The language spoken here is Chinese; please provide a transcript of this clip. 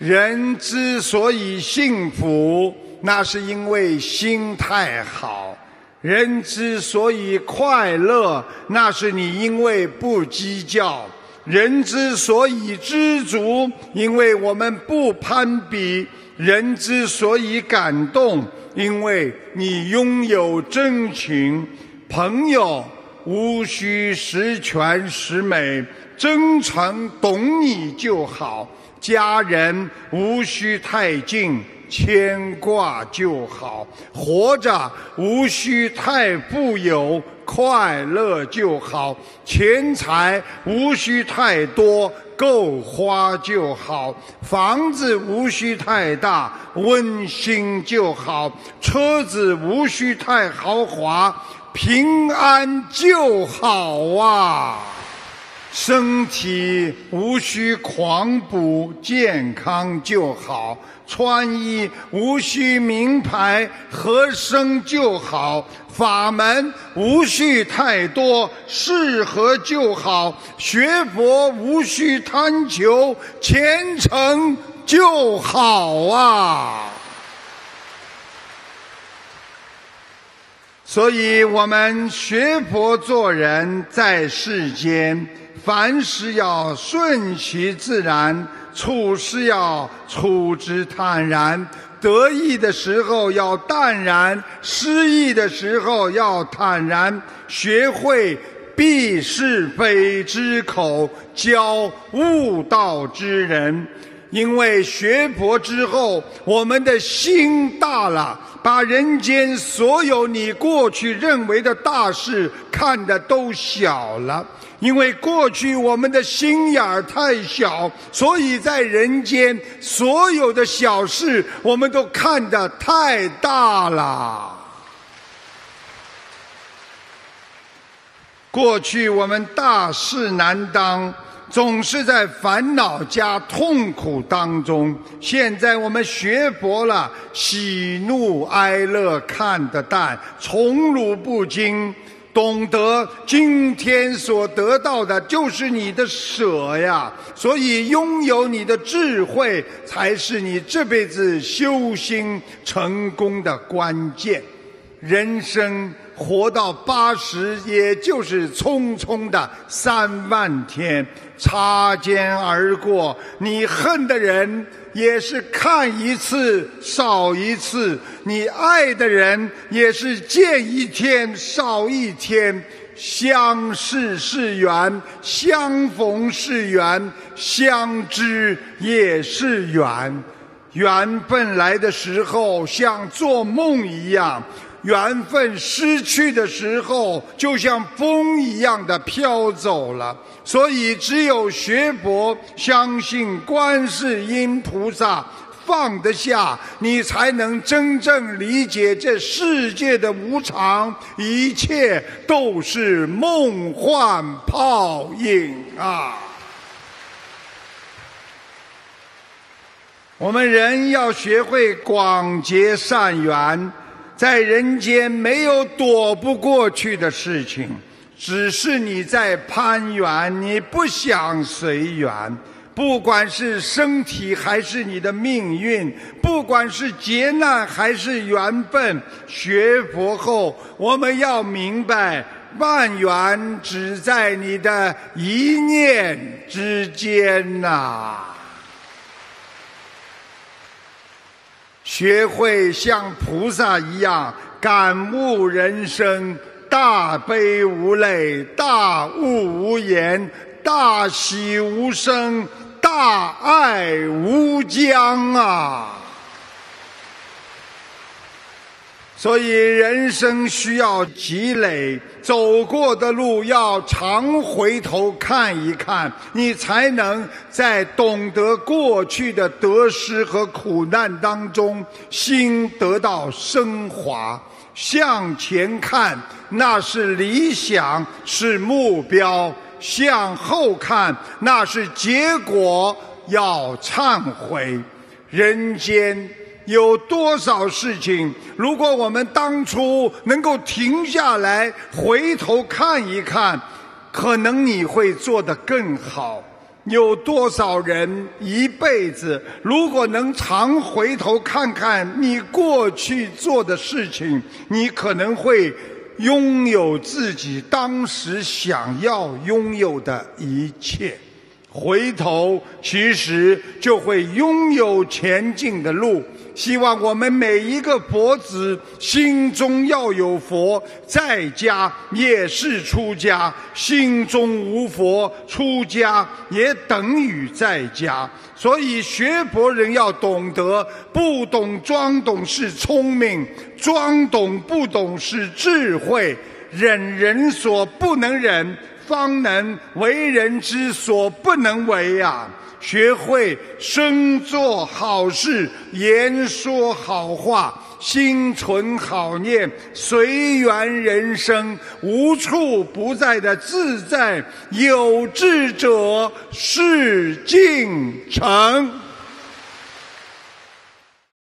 人之所以幸福，那是因为心态好；人之所以快乐，那是你因为不计较；人之所以知足，因为我们不攀比；人之所以感动，因为你拥有真情。朋友无需十全十美，真诚懂你就好。家人无需太近，牵挂就好；活着无需太富有，快乐就好；钱财无需太多，够花就好；房子无需太大，温馨就好；车子无需太豪华，平安就好啊！身体无需狂补，健康就好；穿衣无需名牌，合身就好；法门无需太多，适合就好；学佛无需贪求，虔诚就好啊！所以我们学佛做人，在世间。凡事要顺其自然，处事要处之坦然。得意的时候要淡然，失意的时候要坦然。学会避是非之口，教悟道之人。因为学佛之后，我们的心大了，把人间所有你过去认为的大事看得都小了。因为过去我们的心眼儿太小，所以在人间所有的小事，我们都看得太大了。过去我们大事难当，总是在烦恼加痛苦当中；现在我们学佛了，喜怒哀乐看得淡，宠辱不惊。懂得今天所得到的就是你的舍呀，所以拥有你的智慧才是你这辈子修心成功的关键。人生活到八十，也就是匆匆的三万天，擦肩而过，你恨的人。也是看一次少一次，你爱的人也是见一天少一天。相识是缘，相逢是缘，相知也是缘。缘分来的时候像做梦一样，缘分失去的时候就像风一样的飘走了。所以，只有学佛、相信观世音菩萨，放得下，你才能真正理解这世界的无常，一切都是梦幻泡影啊！我们人要学会广结善缘，在人间没有躲不过去的事情。只是你在攀缘，你不想随缘。不管是身体还是你的命运，不管是劫难还是缘分，学佛后我们要明白，万缘只在你的一念之间呐。学会像菩萨一样感悟人生。大悲无泪，大悟无言，大喜无声，大爱无疆啊！所以人生需要积累，走过的路要常回头看一看，你才能在懂得过去的得失和苦难当中，心得到升华。向前看，那是理想，是目标；向后看，那是结果。要忏悔。人间有多少事情，如果我们当初能够停下来，回头看一看，可能你会做得更好。有多少人一辈子，如果能常回头看看你过去做的事情，你可能会拥有自己当时想要拥有的一切。回头，其实就会拥有前进的路。希望我们每一个佛子心中要有佛，在家也是出家；心中无佛，出家也等于在家。所以学佛人要懂得，不懂装懂是聪明，装懂不懂是智慧。忍人所不能忍，方能为人之所不能为呀。学会生做好事，言说好话，心存好念，随缘人生，无处不在的自在。有志者事竟成。